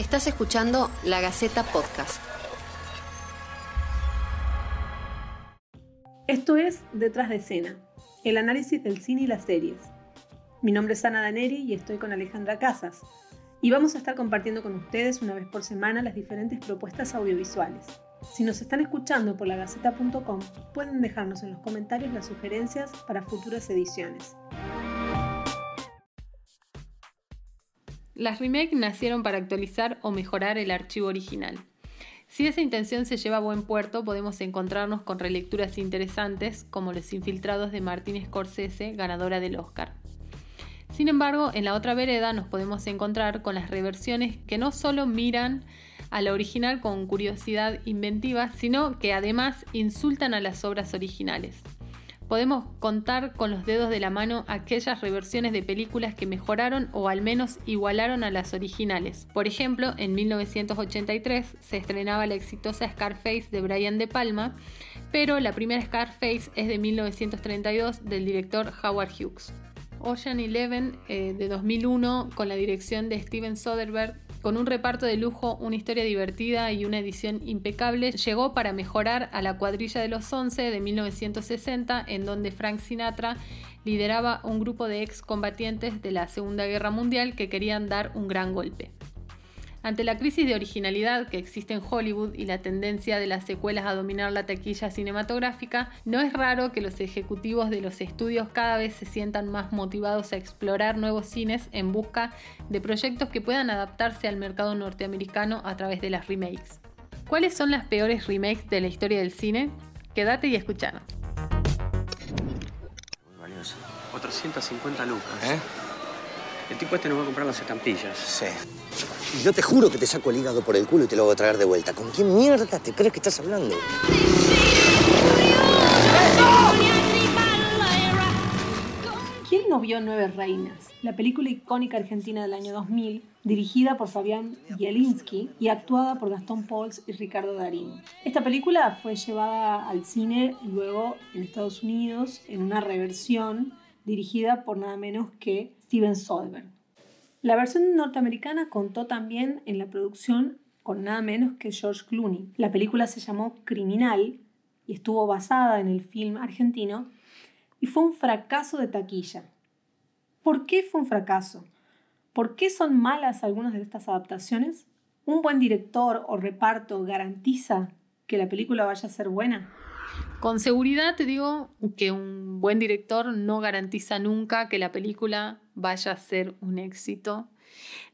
Estás escuchando La Gaceta Podcast. Esto es Detrás de Escena, el análisis del cine y las series. Mi nombre es Ana Daneri y estoy con Alejandra Casas. Y vamos a estar compartiendo con ustedes una vez por semana las diferentes propuestas audiovisuales. Si nos están escuchando por lagaceta.com, pueden dejarnos en los comentarios las sugerencias para futuras ediciones. Las remakes nacieron para actualizar o mejorar el archivo original. Si esa intención se lleva a buen puerto, podemos encontrarnos con relecturas interesantes como Los Infiltrados de Martin Scorsese, ganadora del Oscar. Sin embargo, en la otra vereda nos podemos encontrar con las reversiones que no solo miran a la original con curiosidad inventiva, sino que además insultan a las obras originales podemos contar con los dedos de la mano aquellas reversiones de películas que mejoraron o al menos igualaron a las originales. Por ejemplo, en 1983 se estrenaba la exitosa Scarface de Brian De Palma, pero la primera Scarface es de 1932 del director Howard Hughes. Ocean Eleven eh, de 2001 con la dirección de Steven Soderbergh con un reparto de lujo, una historia divertida y una edición impecable, llegó para mejorar a la cuadrilla de los 11 de 1960, en donde Frank Sinatra lideraba un grupo de excombatientes de la Segunda Guerra Mundial que querían dar un gran golpe. Ante la crisis de originalidad que existe en Hollywood y la tendencia de las secuelas a dominar la taquilla cinematográfica, no es raro que los ejecutivos de los estudios cada vez se sientan más motivados a explorar nuevos cines en busca de proyectos que puedan adaptarse al mercado norteamericano a través de las remakes. ¿Cuáles son las peores remakes de la historia del cine? Quédate y escuchanos. Muy valioso. 450 lucas. ¿Eh? El tipo este nos va a comprar las estampillas. Sí. Y yo te juro que te saco el hígado por el culo y te lo voy a traer de vuelta. ¿Con quién mierda te crees que estás hablando? ¿Quién no vio Nueve Reinas? La película icónica argentina del año 2000, dirigida por Fabián Bielinski y actuada por Gastón Pauls y Ricardo Darín. Esta película fue llevada al cine luego en Estados Unidos en una reversión dirigida por nada menos que Steven Soderbergh. La versión norteamericana contó también en la producción con nada menos que George Clooney. La película se llamó Criminal y estuvo basada en el film argentino y fue un fracaso de taquilla. ¿Por qué fue un fracaso? ¿Por qué son malas algunas de estas adaptaciones? ¿Un buen director o reparto garantiza que la película vaya a ser buena? Con seguridad te digo que un buen director no garantiza nunca que la película vaya a ser un éxito.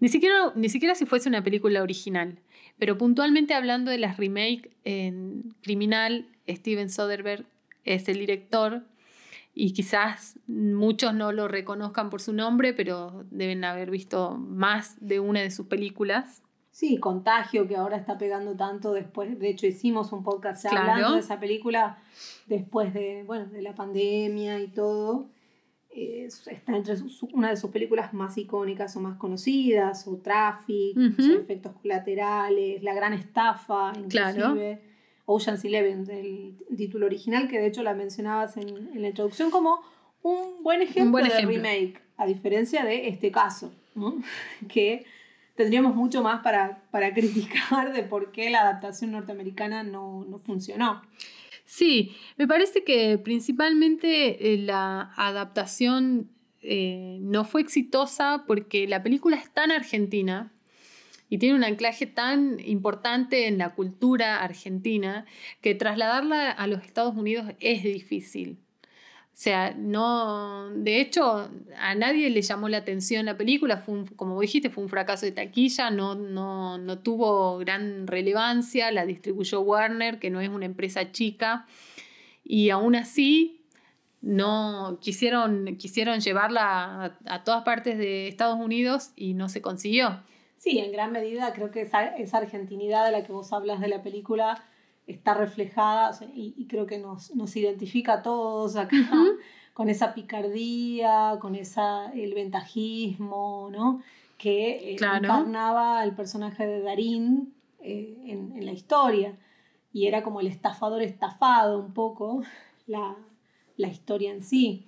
Ni siquiera, ni siquiera si fuese una película original. Pero puntualmente hablando de las remakes en Criminal, Steven Soderbergh es el director y quizás muchos no lo reconozcan por su nombre, pero deben haber visto más de una de sus películas. Sí, Contagio, que ahora está pegando tanto después, de hecho hicimos un podcast hablando de esa película después de, bueno, de la pandemia y todo. está entre una de sus películas más icónicas o más conocidas, o Traffic, Efectos Colaterales, La Gran Estafa, inclusive. Ocean's Eleven, el título original, que de hecho la mencionabas en, la introducción como un buen ejemplo, de remake, a diferencia de este caso, que tendríamos mucho más para, para criticar de por qué la adaptación norteamericana no, no funcionó. Sí, me parece que principalmente eh, la adaptación eh, no fue exitosa porque la película es tan argentina y tiene un anclaje tan importante en la cultura argentina que trasladarla a los Estados Unidos es difícil. O sea, no. De hecho, a nadie le llamó la atención la película. Fue como dijiste, fue un fracaso de taquilla, no, no, no tuvo gran relevancia. La distribuyó Warner, que no es una empresa chica. Y aún así, no quisieron, quisieron llevarla a, todas partes de Estados Unidos y no se consiguió. Sí, en gran medida creo que esa, esa argentinidad de la que vos hablas de la película está reflejada y, creo que nos, identifica a todos acá con esa picardía, con esa, el ventajismo, ¿no? Que eh, encarnaba el personaje de Darín eh, en, la historia. Y era como el estafador estafado un poco la, historia en sí.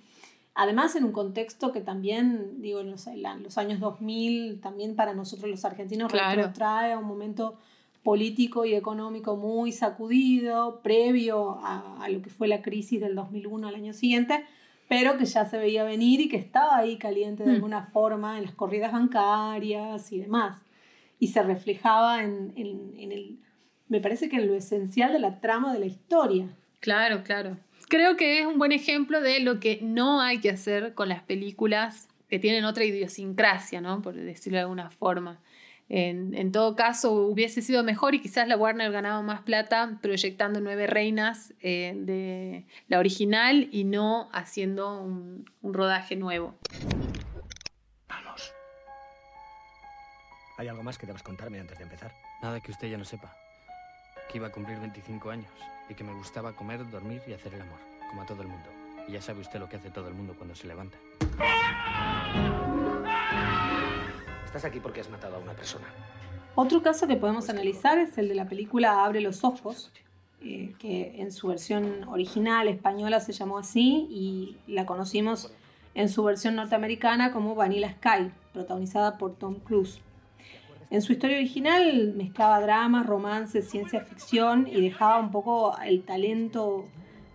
Además, en un contexto que también, digo, en los, los años 2000, también para nosotros los argentinos claro. trae a un momento político y económico muy sacudido, previo a, a, lo que fue la crisis del 2001 al año siguiente, pero que ya se veía venir y que estaba ahí caliente de mm. alguna forma en las corridas bancarias y demás. Y se reflejaba en, en, en el, me parece que en lo esencial de la trama de la historia. Claro, claro. Creo que es un buen ejemplo de lo que no hay que hacer con las películas que tienen otra idiosincrasia, ¿no? Por decirlo de alguna forma. En, todo caso, hubiese sido mejor y quizás la Warner ganaba más plata proyectando Nueve Reinas eh, de la original y no haciendo un, un rodaje nuevo. Vamos. ¿Hay algo más que debas contarme antes de empezar? Nada que usted ya no sepa. Que iba a cumplir 25 años y que me gustaba comer, dormir y hacer el amor, como a todo el mundo. Y ya sabe usted lo que hace todo el mundo cuando se levanta. Estás aquí porque has matado a una persona. Otro caso que podemos analizar es el de la película Abre los Ojos, eh, que en su versión original española se llamó así y la conocimos en su versión norteamericana como Vanilla Sky, protagonizada por Tom Cruise. En su historia original mezclaba drama, romance, ciencia ficción y dejaba un poco el talento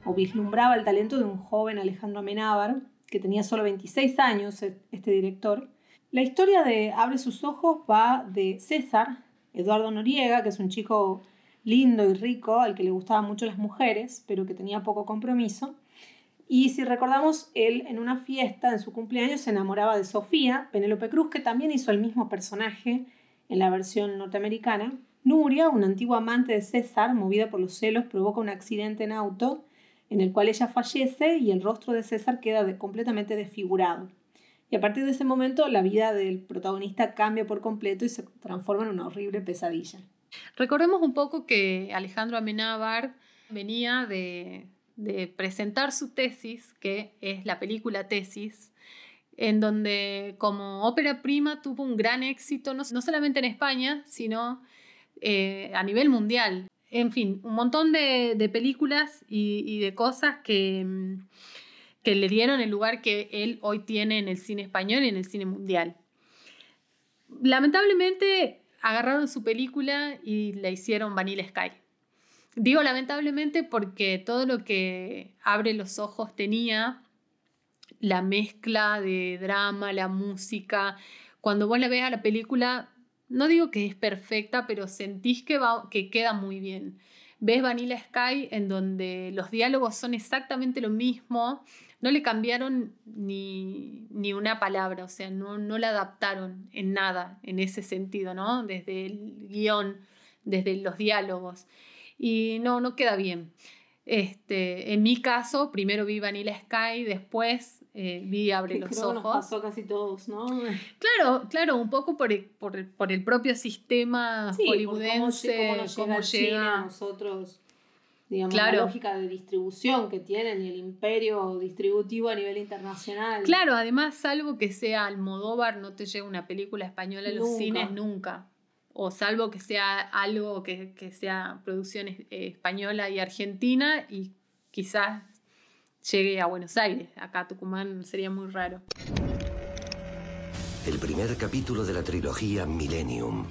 o vislumbraba el talento de un joven Alejandro Amenábar, que tenía solo 26 años, este director, la historia de Abre sus ojos va de César, Eduardo Noriega, que es un chico lindo y rico, al que le gustaban mucho las mujeres, pero que tenía poco compromiso. Y si recordamos, él en una fiesta, en su cumpleaños, se enamoraba de Sofía, Penélope Cruz, que también hizo el mismo personaje en la versión norteamericana. Nuria, una antigua amante de César, movida por los celos, provoca un accidente en auto en el cual ella fallece y el rostro de César queda completamente desfigurado. Y a partir de ese momento la vida del protagonista cambia por completo y se transforma en una horrible pesadilla. Recordemos un poco que Alejandro Amenábar venía de, presentar su tesis, que es la película Tesis, en donde como ópera prima tuvo un gran éxito, no, solamente en España, sino eh, a nivel mundial. En fin, un montón de, películas y, de cosas que, mm, que le dieron el lugar que él hoy tiene en el cine español y en el cine mundial. Lamentablemente agarraron su película y la hicieron Vanilla Sky. Digo lamentablemente porque todo lo que Abre los Ojos tenía, la mezcla de drama, la música, cuando vos la ves a la película, no digo que es perfecta, pero sentís que, va, que queda muy bien. Ves Vanilla Sky en donde los diálogos son exactamente lo mismo, no le cambiaron ni, una palabra, o sea, no, no la adaptaron en nada en ese sentido, ¿no? Desde el guion, desde los diálogos. Y no, no queda bien. Este, en mi caso, primero vi Vanilla Sky, después eh, vi Abre los Ojos. Nos pasó casi todos, ¿no? Claro, claro, un poco por el, por, el propio sistema hollywoodense, cómo, llega, a nosotros digamos, la lógica de distribución que tienen y el imperio distributivo a nivel internacional. Claro, además, salvo que sea Almodóvar, no te llega una película española a los cines nunca. O salvo que sea algo que, sea producción eh, española y argentina y quizás llegue a Buenos Aires. Acá a Tucumán sería muy raro. El primer capítulo de la trilogía Millennium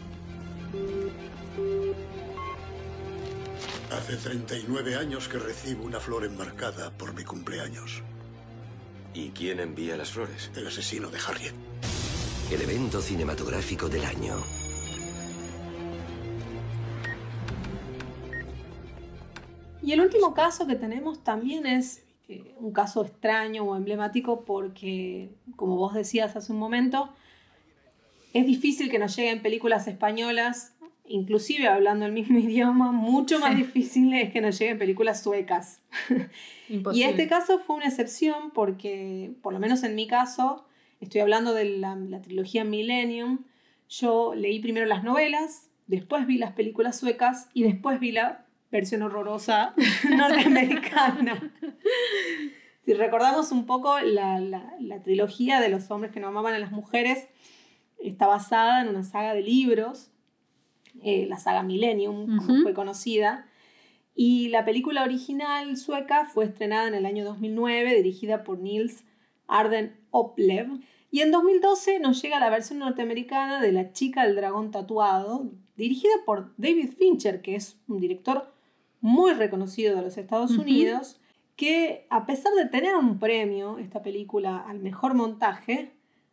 Hace 39 años que recibo una flor enmarcada por mi cumpleaños. ¿Y quién envía las flores? El asesino de Harriet. El evento cinematográfico del año. Y el último caso que tenemos también es eh, un caso extraño o emblemático porque, como vos decías hace un momento, es difícil que nos lleguen películas españolas inclusive hablando el mismo idioma, mucho más difícil es que nos lleguen películas suecas. y este caso fue una excepción porque, por lo menos en mi caso, estoy hablando de la, trilogía Millennium, yo leí primero las novelas, después vi las películas suecas y después vi la versión horrorosa norteamericana. si recordamos un poco, la, la trilogía de los hombres que no amaban a las mujeres está basada en una saga de libros eh, la saga Millennium, como fue conocida. Y la película original sueca fue estrenada en el año 2009, dirigida por Nils Arden Oplev. Y en 2012 nos llega la versión norteamericana de La chica del dragón tatuado, dirigida por David Fincher, que es un director muy reconocido de los Estados Unidos, que a pesar de tener un premio, esta película, al mejor montaje,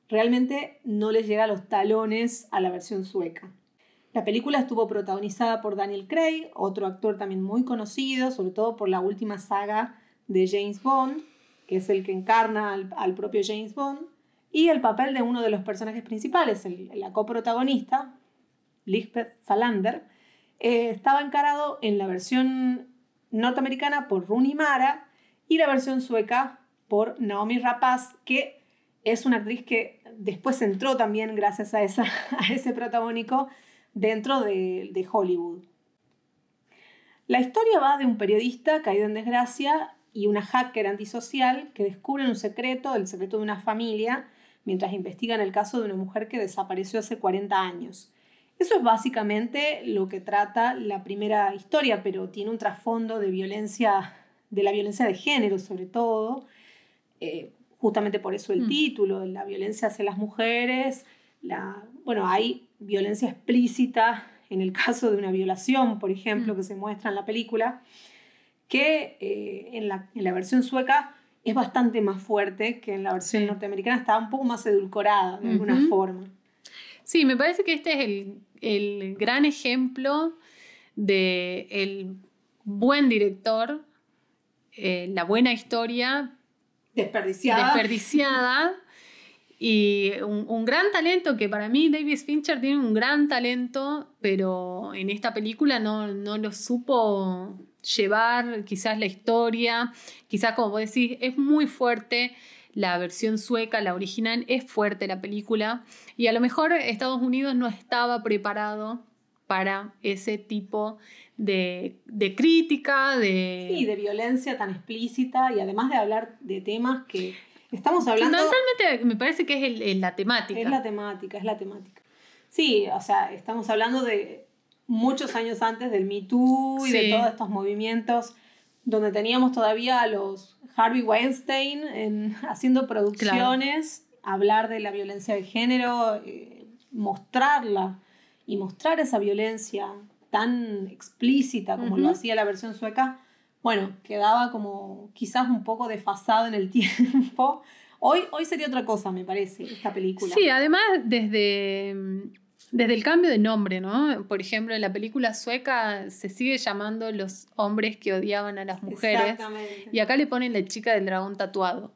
realmente no le llega a los talones a la versión sueca. La película estuvo protagonizada por Daniel Craig, otro actor también muy conocido, sobre todo por la última saga de James Bond, que es el que encarna al, propio James Bond, y el papel de uno de los personajes principales, la coprotagonista, Lisbeth Salander, eh, estaba encarado en la versión norteamericana por Rooney Mara y la versión sueca por Naomi Rapaz, que es una actriz que después entró también gracias a, ese protagónico dentro de, Hollywood. La historia va de un periodista caído en desgracia y una hacker antisocial que descubren un secreto, el secreto de una familia, mientras investigan el caso de una mujer que desapareció hace 40 años. Eso es básicamente lo que trata la primera historia, pero tiene un trasfondo de violencia, de la violencia de género sobre todo, eh, justamente por eso el mm. título, la violencia hacia las mujeres, la, bueno, hay violencia explícita en el caso de una violación, por ejemplo, mm. que se muestra en la película, que eh, en, la, versión sueca es bastante más fuerte que en la versión norteamericana, está un poco más edulcorada de alguna forma. Sí, me parece que este es el, gran ejemplo de el buen director, eh, la buena historia desperdiciada, desperdiciada y un, gran talento que para mí David Fincher tiene un gran talento, pero en esta película no, no lo supo llevar quizás la historia, quizás como vos decís, es muy fuerte la versión sueca, la original, es fuerte la película y a lo mejor Estados Unidos no estaba preparado para ese tipo de, de crítica, de... Sí, de violencia tan explícita y además de hablar de temas que Estamos hablando. Fundamentalmente me parece que es la temática. Es la temática, es la temática. Sí, o sea, estamos hablando de muchos años antes del Me Too y de todos estos movimientos donde teníamos todavía a los Harvey Weinstein en, haciendo producciones, hablar de la violencia de género, eh, mostrarla y mostrar esa violencia tan explícita como lo hacía la versión sueca bueno, quedaba como quizás un poco desfasado en el tiempo. Hoy, hoy sería otra cosa, me parece, esta película. Sí, además desde, desde el cambio de nombre, ¿no? Por ejemplo, en la película sueca se sigue llamando los hombres que odiaban a las mujeres. Exactamente. Y acá le ponen la chica del dragón tatuado.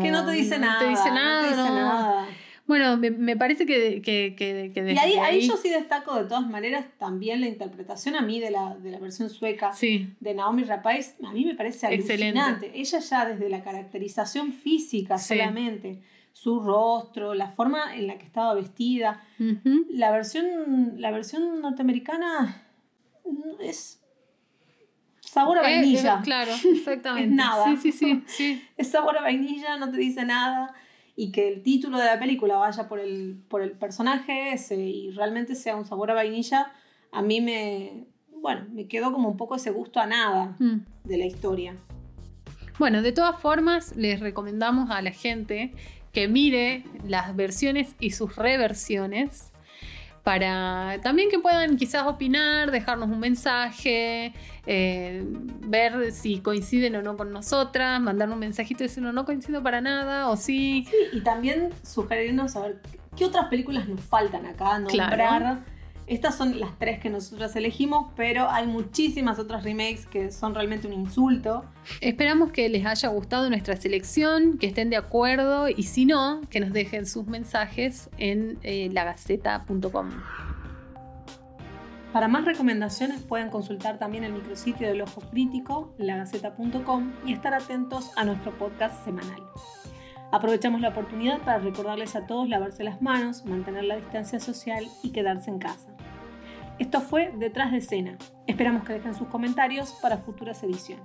que no te dice nada. te dice nada, no. Te dice nada. Bueno, me, parece que, que, que, Y ahí, ahí, yo sí destaco de todas maneras también la interpretación a mí de la, de la versión sueca de Naomi Rapaz. A mí me parece alucinante. Ella ya desde la caracterización física solamente, su rostro, la forma en la que estaba vestida. la, versión, la versión norteamericana es sabor a vainilla. claro, exactamente. es nada. Sí, sí, sí, sí. Es sabor a vainilla, no te dice nada y que el título de la película vaya por el, por el personaje ese y realmente sea un sabor a vainilla, a mí me, bueno, me quedó como un poco ese gusto a nada mm. de la historia. Bueno, de todas formas, les recomendamos a la gente que mire las versiones y sus reversiones para también que puedan quizás opinar, dejarnos un mensaje, eh, ver si coinciden o no con nosotras, mandar un mensajito diciendo no coincido para nada o sí. Sí, y también sugerirnos a ver qué otras películas nos faltan acá, nombrar. Estas son las tres que nosotros elegimos, pero hay muchísimas otras remakes que son realmente un insulto. Esperamos que les haya gustado nuestra selección, que estén de acuerdo y si no, que nos dejen sus mensajes en eh, lagaceta.com. Para más recomendaciones pueden consultar también el micrositio del Ojo Crítico, lagaceta.com y estar atentos a nuestro podcast semanal. Aprovechamos la oportunidad para recordarles a todos lavarse las manos, mantener la distancia social y quedarse en casa. Esto fue Detrás de escena. Esperamos que dejen sus comentarios para futuras ediciones.